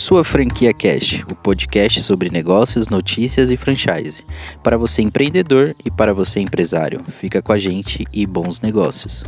Sua Franquia Cash, o podcast sobre negócios, notícias e franchise. Para você empreendedor e para você empresário. Fica com a gente e bons negócios.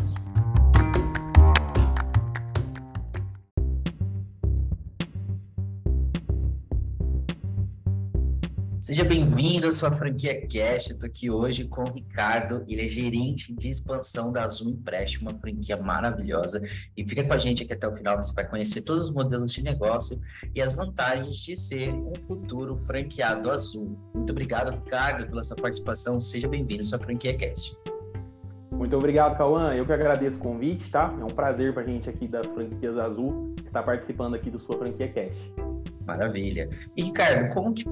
Seja bem-vindo à sua franquia Cash. Eu estou aqui hoje com o Ricardo, ele é gerente de expansão da Azul Empréstimo, uma franquia maravilhosa. E fica com a gente aqui até o final, você vai conhecer todos os modelos de negócio e as vantagens de ser um futuro franqueado Azul. Muito obrigado, Ricardo, pela sua participação. Seja bem-vindo à sua franquia Cash. Muito obrigado, Cauã. Eu que agradeço o convite, tá? É um prazer para a gente aqui das franquias Azul estar participando aqui do sua franquia Cash. Maravilha. E, Ricardo, como que,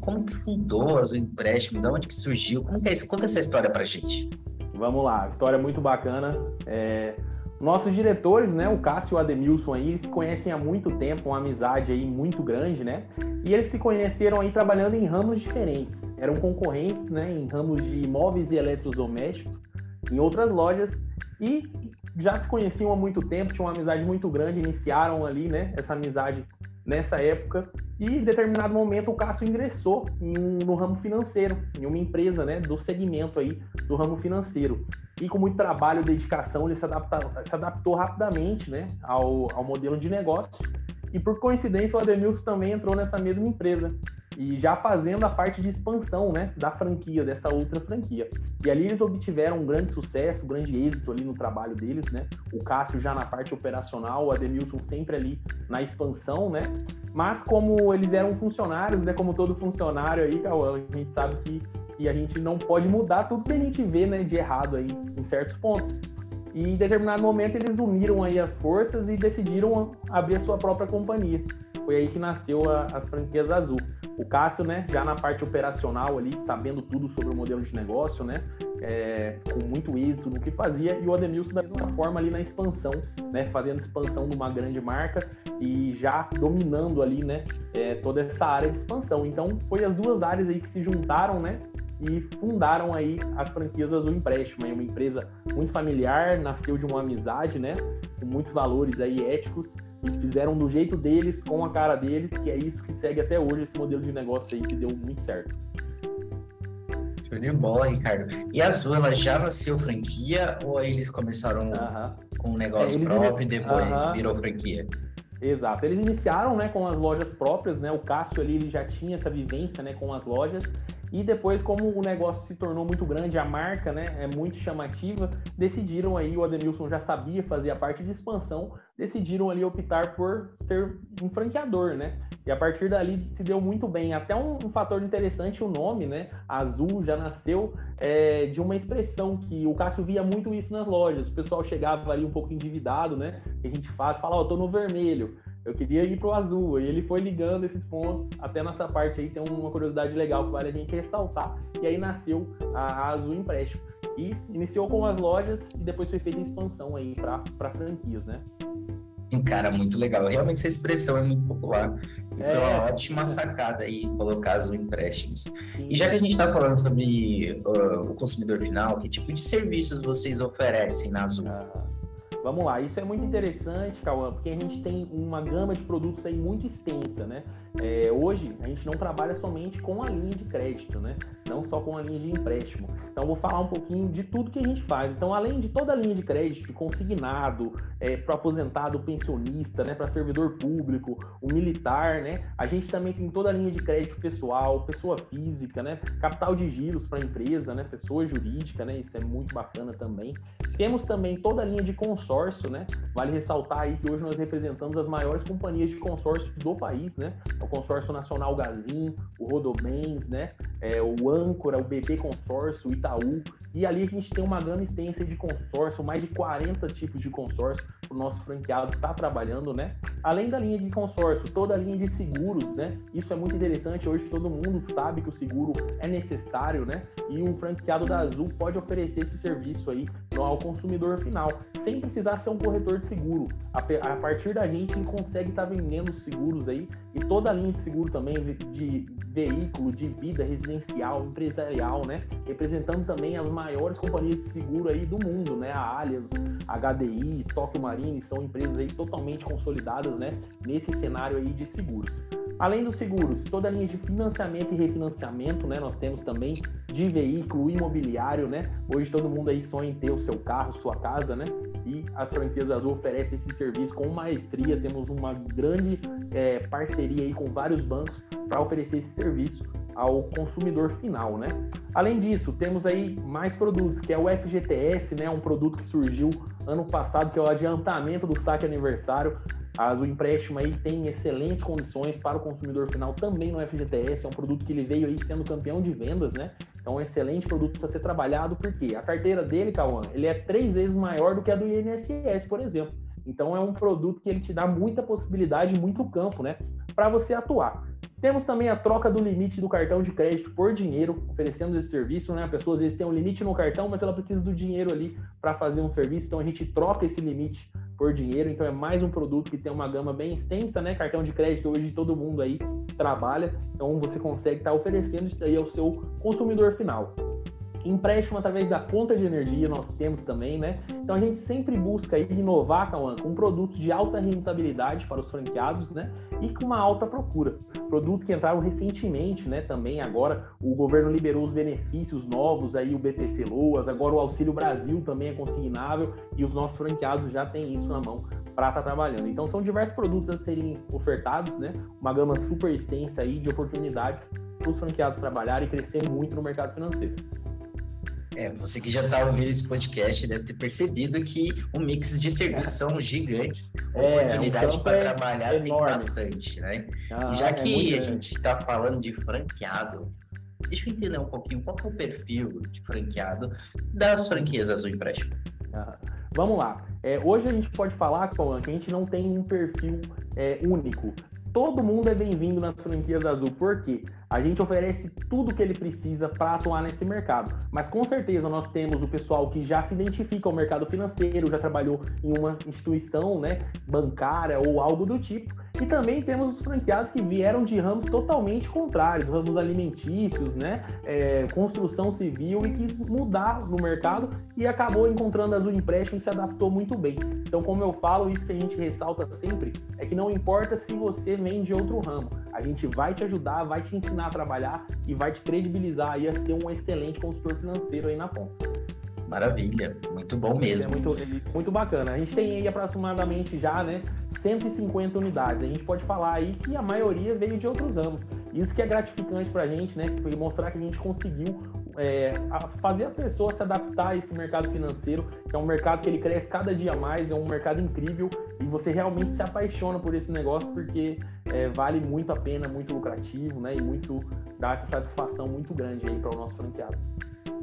como que fundou o empréstimo? De onde que surgiu? Como que é isso? Conta essa história pra gente. Vamos lá, história muito bacana. É... Nossos diretores, né, o Cássio e o Ademilson aí, se conhecem há muito tempo, uma amizade aí muito grande, né? E eles se conheceram aí trabalhando em ramos diferentes. Eram concorrentes, né, em ramos de imóveis e eletrodomésticos, em outras lojas, e já se conheciam há muito tempo, tinham uma amizade muito grande, iniciaram ali, né, essa amizade nessa época. E em determinado momento o Cássio ingressou em, no ramo financeiro, em uma empresa né, do segmento aí do ramo financeiro. E com muito trabalho e dedicação, ele se, adapta, se adaptou rapidamente né, ao, ao modelo de negócio. E por coincidência, o Ademilson também entrou nessa mesma empresa e já fazendo a parte de expansão né, da franquia, dessa outra franquia. E ali eles obtiveram um grande sucesso, um grande êxito ali no trabalho deles, né? O Cássio já na parte operacional, o Ademilson sempre ali na expansão, né? Mas como eles eram funcionários, né? Como todo funcionário aí, a gente sabe que, que a gente não pode mudar tudo que a gente vê né, de errado aí em certos pontos. E em determinado momento eles uniram aí as forças e decidiram abrir a sua própria companhia. Foi aí que nasceu a, as franquias Azul. O Cássio, né, já na parte operacional ali, sabendo tudo sobre o modelo de negócio, né, é, com muito êxito no que fazia, e o Ademilson da mesma forma ali na expansão, né, fazendo expansão de uma grande marca e já dominando ali, né, é, toda essa área de expansão. Então, foi as duas áreas aí que se juntaram, né, e fundaram aí as franquias Azul Empréstimo, uma empresa muito familiar, nasceu de uma amizade, né, com muitos valores aí éticos e fizeram do jeito deles, com a cara deles, que é isso que segue até hoje esse modelo de negócio aí que deu muito certo. Show de bola, Ricardo. E a Azul, ela já nasceu franquia ou eles começaram uh -huh. com um negócio é, próprio e depois uh -huh. virou franquia? Exato. Eles iniciaram, né, com as lojas próprias, né? O Cássio ali ele já tinha essa vivência, né, com as lojas e depois, como o negócio se tornou muito grande, a marca né, é muito chamativa, decidiram aí, o Ademilson já sabia fazer a parte de expansão, decidiram ali optar por ser um franqueador, né? E a partir dali se deu muito bem. Até um, um fator interessante, o nome, né? Azul já nasceu é, de uma expressão que o Cássio via muito isso nas lojas. O pessoal chegava ali um pouco endividado, né? Que a gente faz, fala, ó, oh, tô no vermelho eu queria ir pro azul. E ele foi ligando esses pontos. Até nessa parte aí tem uma curiosidade legal que vale a gente ressaltar. E aí nasceu a, Azul Empréstimo. E iniciou com as lojas e depois foi feita a expansão aí para franquias, né? Cara, muito legal. Realmente essa expressão é muito popular. E foi uma é. ótima sacada aí colocar Azul Empréstimos. Sim. E já que a gente está falando sobre uh, o consumidor final, que tipo de serviços vocês oferecem na Azul? Ah. Vamos lá, isso é muito interessante, Cauã, porque a gente tem uma gama de produtos aí muito extensa, né? É, hoje a gente não trabalha somente com a linha de crédito, né? Não só com a linha de empréstimo. Então, vou falar um pouquinho de tudo que a gente faz. Então, além de toda a linha de crédito, consignado, é, para aposentado, pensionista, né, para servidor público, o militar, né, a gente também tem toda a linha de crédito pessoal, pessoa física, né, capital de giros para empresa, né, pessoa jurídica, né, isso é muito bacana também. Temos também toda a linha de consórcio, né, vale ressaltar aí que hoje nós representamos as maiores companhias de consórcio do país, né, o Consórcio Nacional Gazin, o Rodobens, né, é, o Âncora, o BB Consórcio, o Itaú, e ali a gente tem uma gama extensa de consórcio, mais de 40 tipos de consórcio o nosso franqueado está trabalhando, né? Além da linha de consórcio, toda a linha de seguros, né? Isso é muito interessante. Hoje todo mundo sabe que o seguro é necessário, né? E um franqueado da Azul pode oferecer esse serviço aí ao consumidor final, sem precisar ser um corretor de seguro. A, partir da gente, ele consegue estar tá vendendo seguros aí e toda a linha de seguro também de veículo, de vida residencial, empresarial, né? Representando também as maiores companhias de seguro aí do mundo, né? A Allianz, HDI, Tokyo Marine são empresas aí totalmente consolidadas, né? Nesse cenário aí de seguros. Além dos seguros, toda a linha de financiamento e refinanciamento, né? Nós temos também de veículo imobiliário, né? Hoje todo mundo aí sonha em ter o seu carro, sua casa, né? E as franquias Azul oferecem esse serviço com maestria. Temos uma grande é, parceria aí com vários bancos para oferecer esse serviço ao consumidor final, né? Além disso, temos aí mais produtos, que é o FGTS, né? Um produto que surgiu ano passado, que é o adiantamento do saque aniversário. As, o empréstimo aí tem excelentes condições para o consumidor final também no FGTS. É um produto que ele veio aí sendo campeão de vendas, né? Então, é um excelente produto para ser trabalhado, porque a carteira dele, Cauã, ele é três vezes maior do que a do INSS, por exemplo. Então, é um produto que ele te dá muita possibilidade, muito campo, né? Para você atuar. Temos também a troca do limite do cartão de crédito por dinheiro, oferecendo esse serviço, né? A pessoa às vezes tem um limite no cartão, mas ela precisa do dinheiro ali para fazer um serviço, então a gente troca esse limite por dinheiro, então é mais um produto que tem uma gama bem extensa, né? Cartão de crédito hoje todo mundo aí trabalha, então você consegue estar tá oferecendo isso aí ao seu consumidor final. Empréstimo através da conta de energia nós temos também, né? Então a gente sempre busca inovar, Cauã, com produtos de alta rentabilidade para os franqueados, né? E com uma alta procura. Produtos que entraram recentemente, né? Também agora o governo liberou os benefícios novos aí, o BPC Loas, agora o Auxílio Brasil também é consignável e os nossos franqueados já têm isso na mão para estar tá trabalhando. Então são diversos produtos a serem ofertados, né? Uma gama super extensa aí de oportunidades para os franqueados trabalharem e crescer muito no mercado financeiro. É, você que já está ouvindo esse podcast deve ter percebido que o mix de serviços são gigantes, é, oportunidade para é trabalhar enorme. tem bastante, né? Ah, e já é que a gente está falando de franqueado, deixa eu entender um pouquinho qual é o perfil de franqueado das franquias Azul Empréstimo. Ah, vamos lá. É, hoje a gente pode falar, que a gente não tem um perfil é, único. Todo mundo é bem-vindo nas franquias Azul, porque a gente oferece tudo que ele precisa para atuar nesse mercado. Mas com certeza nós temos o pessoal que já se identifica ao mercado financeiro, já trabalhou em uma instituição né, bancária ou algo do tipo. E também temos os franqueados que vieram de ramos totalmente contrários, ramos alimentícios, né, é, construção civil e quis mudar no mercado e acabou encontrando Azul Empréstimo e se adaptou muito bem. Então, como eu falo, isso que a gente ressalta sempre é que não importa se você vem de outro ramo, a gente vai te ajudar, vai te ensinar a trabalhar e vai te credibilizar aí a ser um excelente consultor financeiro aí na ponta. Maravilha, muito bom mesmo. É muito, muito bacana. A gente tem aí aproximadamente já, né, 150 unidades. A gente pode falar aí que a maioria veio de outros ramos. Isso que é gratificante para a gente, né, foi mostrar que a gente conseguiu é, fazer a pessoa se adaptar a esse mercado financeiro, que é um mercado que ele cresce cada dia mais, é um mercado incrível e você realmente se apaixona por esse negócio porque é, vale muito a pena, muito lucrativo, né? E muito dá essa satisfação muito grande aí para o nosso franqueado.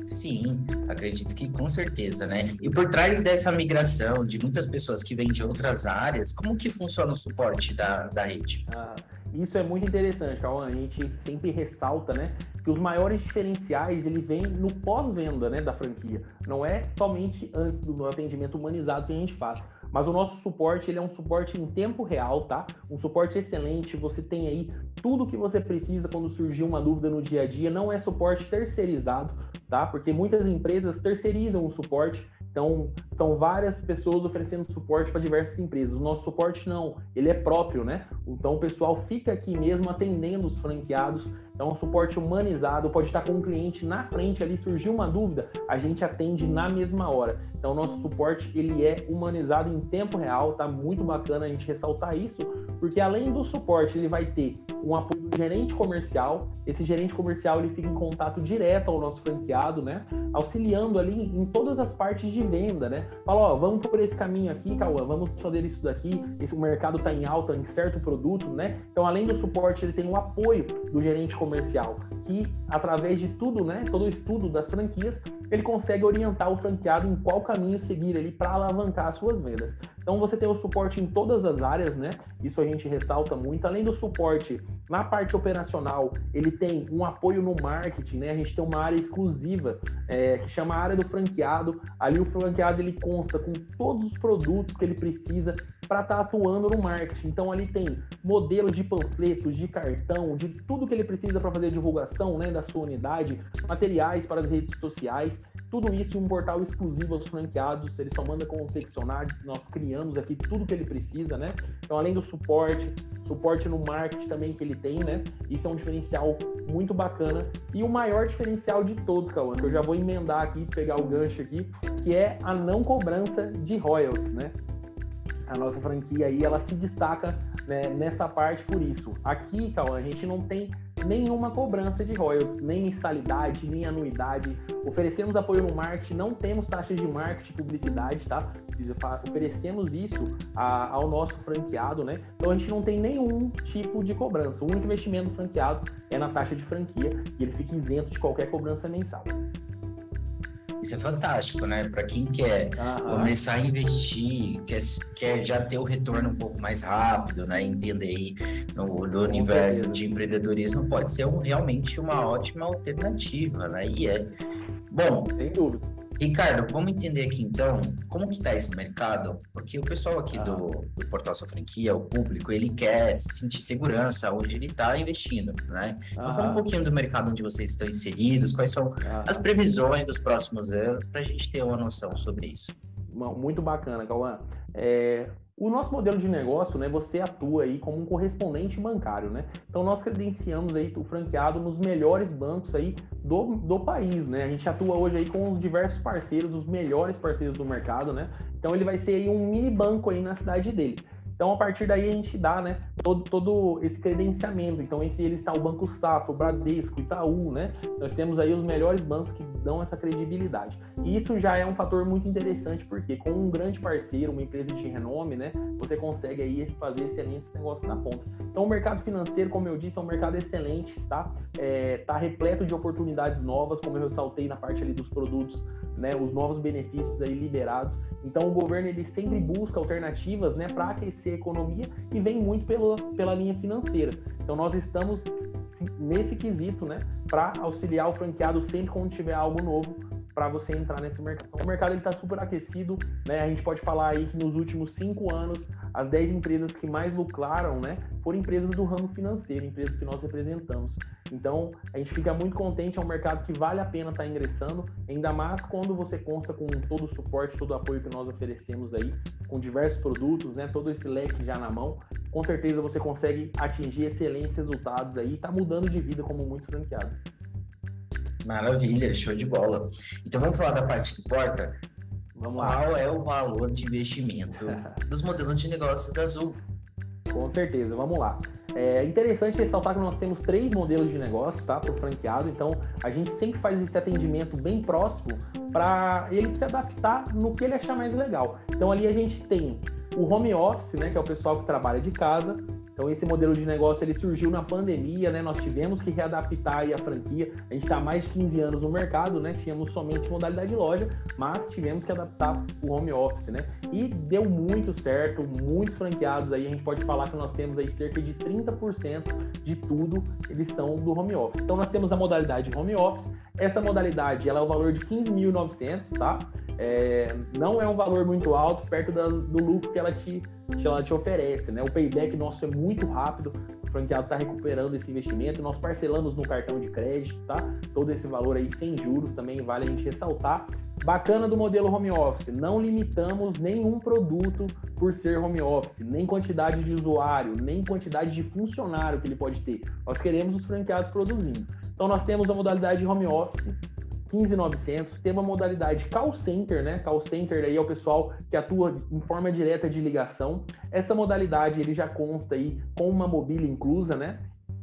Sim, acredito que com certeza, né? E por trás dessa migração de muitas pessoas que vêm de outras áreas, como que funciona o suporte da, da rede? Ah, isso é muito interessante, Cauã. A gente sempre ressalta, né, que os maiores diferenciais ele vem no pós-venda, né, da franquia. Não é somente antes do atendimento humanizado que a gente faz. Mas o nosso suporte, ele é um suporte em tempo real, tá? Um suporte excelente, você tem aí tudo que você precisa quando surgir uma dúvida no dia a dia, não é suporte terceirizado, tá? Porque muitas empresas terceirizam o suporte, então, são várias pessoas oferecendo suporte para diversas empresas. O nosso suporte não, ele é próprio, né? Então, o pessoal fica aqui mesmo atendendo os franqueados. Então, um suporte humanizado, pode estar com o cliente na frente ali, surgiu uma dúvida, a gente atende na mesma hora. Então, nosso suporte, ele é humanizado em tempo real, tá muito bacana a gente ressaltar isso, porque além do suporte, ele vai ter um apoio do gerente comercial. Esse gerente comercial, ele fica em contato direto ao nosso franqueado, né? Auxiliando ali em todas as partes de venda, né? Fala, ó, vamos por esse caminho aqui, Cauã, vamos fazer isso daqui. Esse, o mercado está em alta em certo produto, né? Então, além do suporte, ele tem o apoio do gerente comercial, comercial através de tudo, né? Todo o estudo das franquias, ele consegue orientar o franqueado em qual caminho seguir ali para alavancar as suas vendas. Então você tem o suporte em todas as áreas, né? Isso a gente ressalta muito. Além do suporte na parte operacional, ele tem um apoio no marketing, né? A gente tem uma área exclusiva é, que chama área do franqueado. Ali o franqueado ele consta com todos os produtos que ele precisa para estar tá atuando no marketing. Então ali tem modelos de panfletos, de cartão, de tudo que ele precisa para fazer a né, da sua unidade, materiais para as redes sociais. Tudo isso em um portal exclusivo aos franqueados, ele só manda confeccionar, nós criamos aqui tudo que ele precisa, né? Então, além do suporte, suporte no marketing também que ele tem, né? Isso é um diferencial muito bacana. E o maior diferencial de todos, Cauã, que eu já vou emendar aqui, pegar o gancho aqui, que é a não cobrança de royalties, né? A nossa franquia aí, ela se destaca né, nessa parte por isso. Aqui, Cauã, a gente não tem nenhuma cobrança de royalties, nem mensalidade, nem anuidade. Oferecemos apoio no marketing, não temos taxas de marketing publicidade, tá? Oferecemos isso a, ao nosso franqueado, né? Então a gente não tem nenhum tipo de cobrança. O único investimento do franqueado é na taxa de franquia e ele fica isento de qualquer cobrança mensal. Isso é fantástico, né? Para quem quer começar a investir, quer, quer já ter o retorno um pouco mais rápido, né? Entender aí no, no universo de empreendedorismo, pode ser um, realmente uma ótima alternativa, né? E é. Bom, sem dúvida. Ricardo, vamos entender aqui então como que está esse mercado, porque o pessoal aqui ah. do, do, Portal Sua Franquia, o público, ele quer sentir segurança onde ele está investindo, né? Então fala um pouquinho do mercado onde vocês estão inseridos, quais são ah. as previsões dos próximos anos, para a gente ter uma noção sobre isso. Muito bacana, Cauã. É, o nosso modelo de negócio, né, você atua aí como um correspondente bancário, né? Então nós credenciamos aí o franqueado nos melhores bancos aí do, do país, né? A gente atua hoje aí com os diversos parceiros, os melhores parceiros do mercado, né? Então ele vai ser aí um mini banco aí na cidade dele. Então, a partir daí, a gente dá né, todo, todo esse credenciamento. Então, entre eles está o Banco Safra, o Bradesco, Itaú, né? Nós temos aí os melhores bancos que dão essa credibilidade. E isso já é um fator muito interessante, porque com um grande parceiro, uma empresa de renome, né? Você consegue aí fazer excelentes negócios na ponta. Então, o mercado financeiro, como eu disse, é um mercado excelente, tá? É, tá repleto de oportunidades novas, como eu ressaltei na parte ali dos produtos, né? Os novos benefícios aí liberados. Então, o governo, ele sempre busca alternativas, né? Para aquecer a economia e vem muito pela, pela linha financeira. Então nós estamos nesse quesito, né, para auxiliar o franqueado sempre quando tiver algo novo para você entrar nesse mercado. Então, o mercado está super aquecido, né? A gente pode falar aí que nos últimos cinco anos as 10 empresas que mais lucraram, né, foram empresas do ramo financeiro, empresas que nós representamos. Então, a gente fica muito contente, é um mercado que vale a pena estar tá ingressando, ainda mais quando você consta com todo o suporte, todo o apoio que nós oferecemos aí, com diversos produtos, né, todo esse leque já na mão. Com certeza você consegue atingir excelentes resultados aí e tá mudando de vida como muitos franqueados. Maravilha, show de bola. Então vamos falar da parte que importa. Vamos Qual lá. é o valor de investimento dos modelos de negócio da Azul? Com certeza, vamos lá. É interessante ressaltar que nós temos três modelos de negócio, tá, para o franqueado. Então, a gente sempre faz esse atendimento bem próximo para ele se adaptar no que ele achar mais legal. Então, ali a gente tem o home office, né, que é o pessoal que trabalha de casa. Então esse modelo de negócio ele surgiu na pandemia, né? Nós tivemos que readaptar a franquia. A gente está há mais de 15 anos no mercado, né? Tínhamos somente modalidade loja, mas tivemos que adaptar o home office, né? E deu muito certo, muitos franqueados aí, a gente pode falar que nós temos aí cerca de 30% de tudo, eles são do home office. Então nós temos a modalidade home office. Essa modalidade, ela é o valor de 15.900, tá? É, não é um valor muito alto perto da, do lucro que ela te, que ela te oferece, né? O payback nosso é muito rápido, o franqueado está recuperando esse investimento, nós parcelamos no cartão de crédito, tá? Todo esse valor aí sem juros também vale a gente ressaltar. Bacana do modelo home office, não limitamos nenhum produto por ser home office, nem quantidade de usuário, nem quantidade de funcionário que ele pode ter. Nós queremos os franqueados produzindo. Então nós temos a modalidade home office, 15.900, tem uma modalidade call center, né? Call center aí é o pessoal que atua em forma direta de ligação. Essa modalidade ele já consta aí com uma mobília inclusa, né?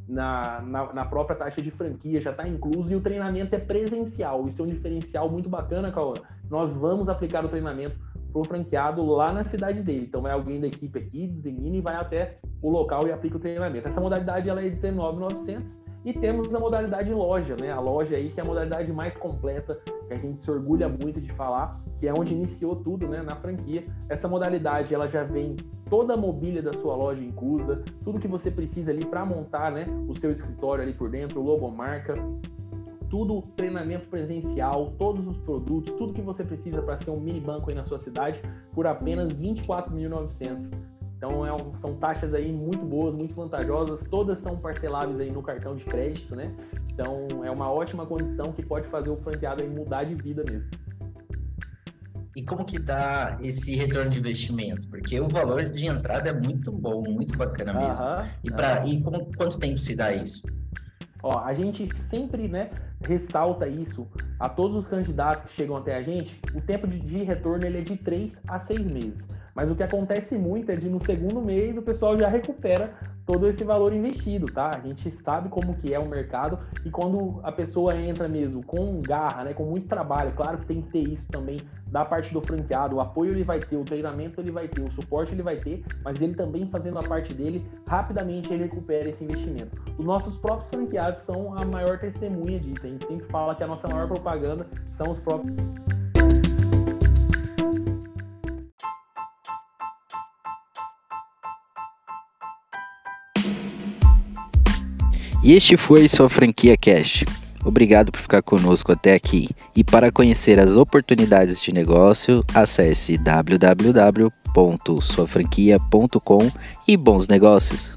Na, na, na própria taxa de franquia já está incluso e o treinamento é presencial. Isso é um diferencial muito bacana, Cauã. Nós vamos aplicar o treinamento para o franqueado lá na cidade dele. Então vai alguém da equipe aqui, designa e vai até o local e aplica o treinamento. Essa modalidade ela é 19.900 E temos a modalidade loja, né? A loja aí que é a modalidade mais completa, que a gente se orgulha muito de falar, que é onde iniciou tudo, né, na franquia. Essa modalidade, ela já vem toda a mobília da sua loja inclusa, tudo que você precisa ali para montar, né, o seu escritório ali por dentro, logomarca, tudo treinamento presencial, todos os produtos, tudo que você precisa para ser um mini banco aí na sua cidade por apenas 24.900. Então é um, são taxas aí muito boas, muito vantajosas, todas são parceláveis aí no cartão de crédito, né? Então é uma ótima condição que pode fazer o franqueado aí mudar de vida mesmo. E como que tá esse retorno de investimento? Porque o valor de entrada é muito bom, muito bacana mesmo. e para e como, quanto tempo se dá isso? Ó, a gente sempre, né, ressalta isso a todos os candidatos que chegam até a gente. O tempo de, de retorno ele é de 3 a 6 meses. Mas o que acontece muito é de no segundo mês o pessoal já recupera todo esse valor investido, tá? A gente sabe como que é o mercado e quando a pessoa entra mesmo com garra, né, com muito trabalho, claro que tem que ter isso também da parte do franqueado, o apoio ele vai ter, o treinamento ele vai ter, o suporte ele vai ter, mas ele também fazendo a parte dele, rapidamente ele recupera esse investimento. Os nossos próprios franqueados são a maior testemunha disso. A gente sempre fala que a nossa maior propaganda são os próprios E este foi sua franquia Cash. Obrigado por ficar conosco até aqui. E para conhecer as oportunidades de negócio, acesse www.suafranquia.com e bons negócios.